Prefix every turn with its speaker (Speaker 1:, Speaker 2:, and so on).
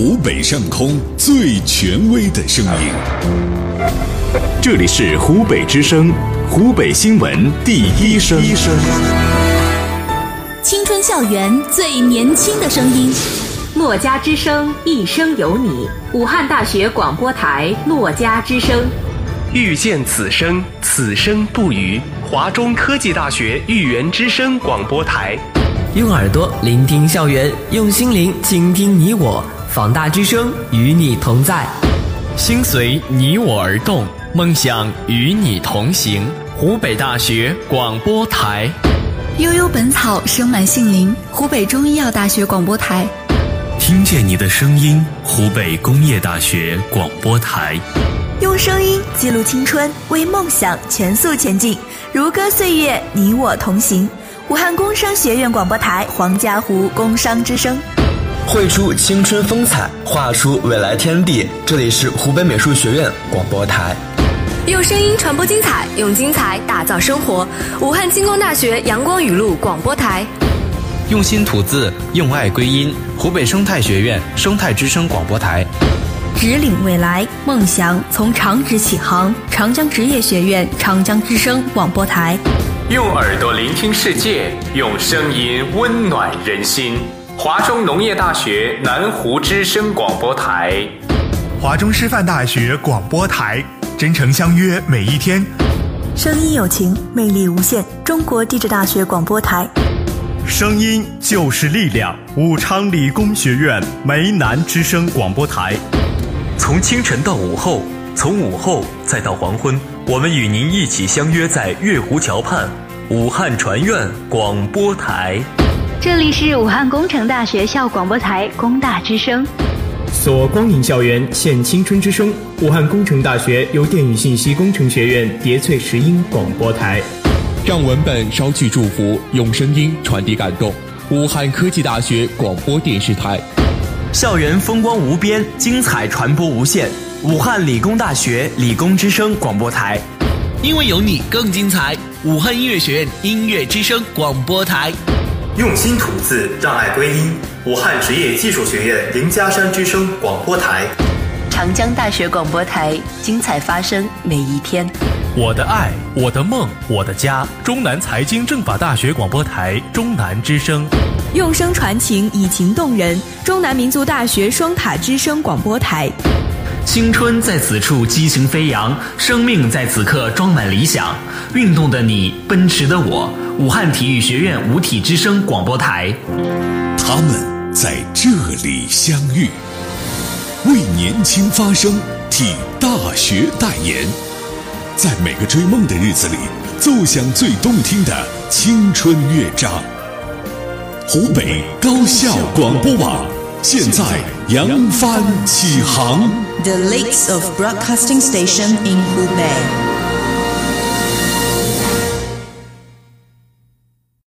Speaker 1: 湖北上空最权威的声音。
Speaker 2: 这里是湖北之声，湖北新闻第一声。
Speaker 3: 青春校园最年轻的声音。
Speaker 4: 诺家之声，一生有你。武汉大学广播台，诺家之声。
Speaker 5: 遇见此生，此生不渝。华中科技大学豫园之声广播台。
Speaker 6: 用耳朵聆听校园，用心灵倾听你我。放大之声，与你同在。
Speaker 7: 心随你我而动，梦想与你同行。湖北大学广播台。
Speaker 3: 悠悠本草，生满杏林。湖北中医药大学广播台。
Speaker 8: 听见你的声音，湖北工业大学广播台。
Speaker 9: 用声音记录青春，为梦想全速前进。如歌岁月，你我同行。武汉工商学院广播台，黄家湖工商之声。
Speaker 10: 绘出青春风采，画出未来天地。这里是湖北美术学院广播台。
Speaker 11: 用声音传播精彩，用精彩打造生活。武汉轻工大学阳光雨露广播台。
Speaker 12: 用心吐字，用爱归音。湖北生态学院生态之声广播台。
Speaker 9: 指领未来，梦想从长职起航。长江职业学院长江之声广播台。
Speaker 5: 用耳朵聆听世界，用声音温暖人心。华中农业大学南湖之声广播台，
Speaker 13: 华中师范大学广播台，真诚相约每一天。
Speaker 9: 声音有情，魅力无限。中国地质大学广播台，
Speaker 13: 声音就是力量。武昌理工学院梅南之声广播台，
Speaker 2: 从清晨到午后，从午后再到黄昏，我们与您一起相约在月湖桥畔，武汉船院广播台。
Speaker 14: 这里是武汉工程大学校广播台工大之声，
Speaker 15: 锁光影校园现青春之声。武汉工程大学由电与信息工程学院叠翠石英广播台，
Speaker 16: 让文本捎去祝福，用声音传递感动。武汉科技大学广播电视台，
Speaker 6: 校园风光无边，精彩传播无限。武汉理工大学理工之声广播台，
Speaker 7: 因为有你更精彩。武汉音乐学院音乐之声广播台。
Speaker 17: 用心吐字，让爱归音。武汉职业技术学院凌家山之声广播台，
Speaker 9: 长江大学广播台，精彩发生每一天。
Speaker 7: 我的爱，我的梦，我的家。中南财经政法大学广播台，中南之声。
Speaker 9: 用声传情，以情动人。中南民族大学双塔之声广播台。
Speaker 6: 青春在此处激情飞扬，生命在此刻装满理想。运动的你，奔驰的我。武汉体育学院五体之声广播台，
Speaker 1: 他们在这里相遇，为年轻发声，替大学代言，在每个追梦的日子里，奏响最动听的青春乐章。湖北高校广播网现在扬帆起航。
Speaker 9: The Lakes of Broadcasting Station in Hubei.